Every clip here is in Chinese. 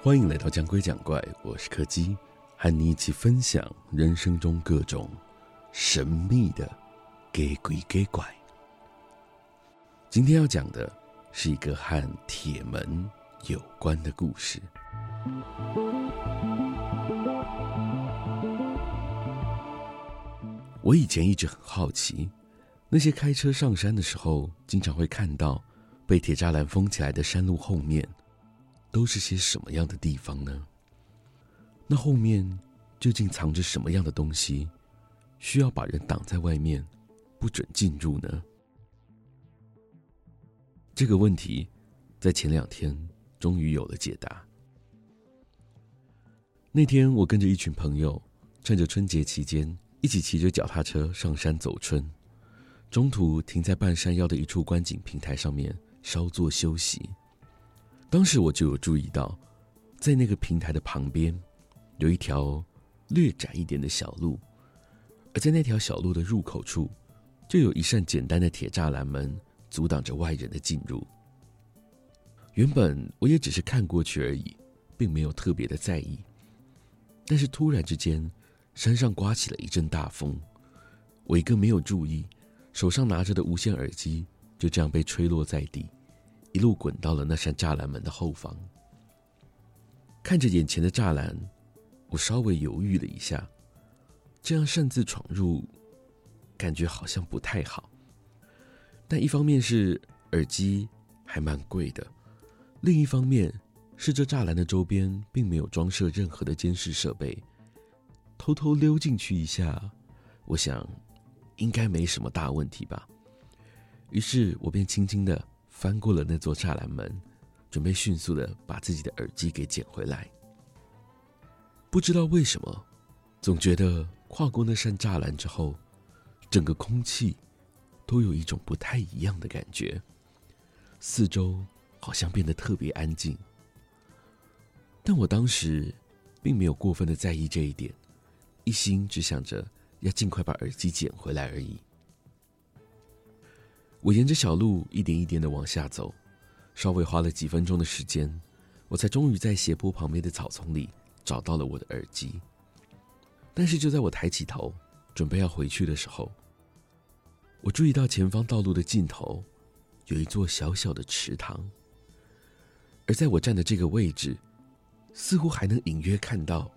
欢迎来到讲鬼讲怪，我是柯基，和你一起分享人生中各种神秘的假鬼假怪。今天要讲的是一个和铁门有关的故事。我以前一直很好奇，那些开车上山的时候，经常会看到被铁栅栏封起来的山路后面，都是些什么样的地方呢？那后面究竟藏着什么样的东西，需要把人挡在外面，不准进入呢？这个问题，在前两天终于有了解答。那天，我跟着一群朋友，趁着春节期间，一起骑着脚踏车上山走春，中途停在半山腰的一处观景平台上面稍作休息。当时我就有注意到，在那个平台的旁边，有一条略窄一点的小路，而在那条小路的入口处，就有一扇简单的铁栅栏门，阻挡着外人的进入。原本我也只是看过去而已，并没有特别的在意。但是突然之间，山上刮起了一阵大风，我一个没有注意，手上拿着的无线耳机就这样被吹落在地。一路滚到了那扇栅栏门的后方，看着眼前的栅栏，我稍微犹豫了一下，这样擅自闯入，感觉好像不太好。但一方面是耳机还蛮贵的，另一方面是这栅栏的周边并没有装设任何的监视设备，偷偷溜进去一下，我想应该没什么大问题吧。于是我便轻轻的。翻过了那座栅栏门，准备迅速的把自己的耳机给捡回来。不知道为什么，总觉得跨过那扇栅栏之后，整个空气都有一种不太一样的感觉，四周好像变得特别安静。但我当时并没有过分的在意这一点，一心只想着要尽快把耳机捡回来而已。我沿着小路一点一点的往下走，稍微花了几分钟的时间，我才终于在斜坡旁边的草丛里找到了我的耳机。但是就在我抬起头，准备要回去的时候，我注意到前方道路的尽头有一座小小的池塘，而在我站的这个位置，似乎还能隐约看到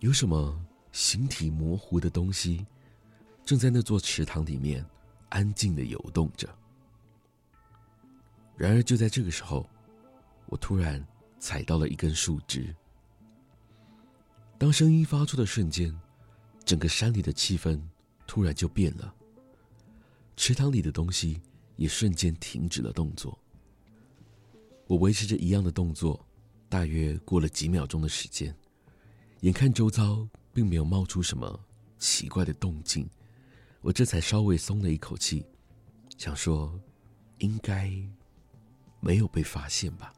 有什么形体模糊的东西正在那座池塘里面安静的游动着。然而，就在这个时候，我突然踩到了一根树枝。当声音发出的瞬间，整个山里的气氛突然就变了。池塘里的东西也瞬间停止了动作。我维持着一样的动作，大约过了几秒钟的时间，眼看周遭并没有冒出什么奇怪的动静，我这才稍微松了一口气，想说，应该。没有被发现吧？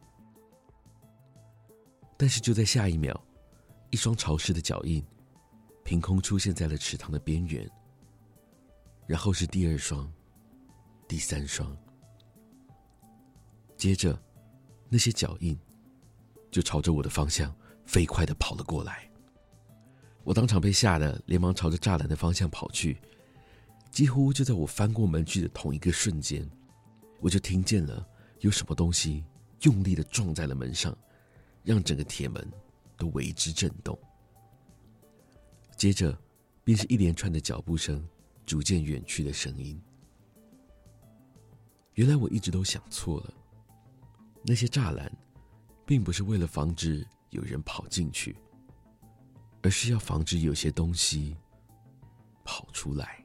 但是就在下一秒，一双潮湿的脚印凭空出现在了池塘的边缘。然后是第二双、第三双，接着那些脚印就朝着我的方向飞快的跑了过来。我当场被吓得连忙朝着栅栏的方向跑去。几乎就在我翻过门去的同一个瞬间，我就听见了。有什么东西用力的撞在了门上，让整个铁门都为之震动。接着，便是一连串的脚步声，逐渐远去的声音。原来我一直都想错了，那些栅栏，并不是为了防止有人跑进去，而是要防止有些东西跑出来。